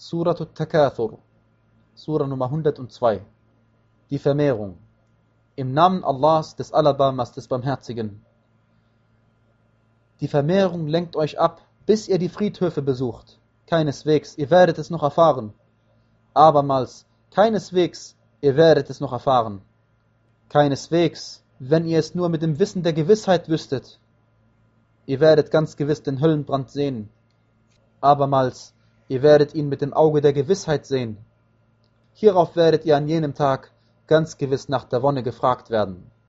Surat al-Takathur, Surah Nummer 102. Die Vermehrung. Im Namen Allahs, des Alabamas, des Barmherzigen. Die Vermehrung lenkt euch ab, bis ihr die Friedhöfe besucht. Keineswegs, ihr werdet es noch erfahren. Abermals, keineswegs, ihr werdet es noch erfahren. Keineswegs, wenn ihr es nur mit dem Wissen der Gewissheit wüsstet. Ihr werdet ganz gewiss den Höllenbrand sehen. Abermals, ihr werdet ihn mit dem Auge der Gewissheit sehen. Hierauf werdet ihr an jenem Tag ganz gewiss nach der Wonne gefragt werden.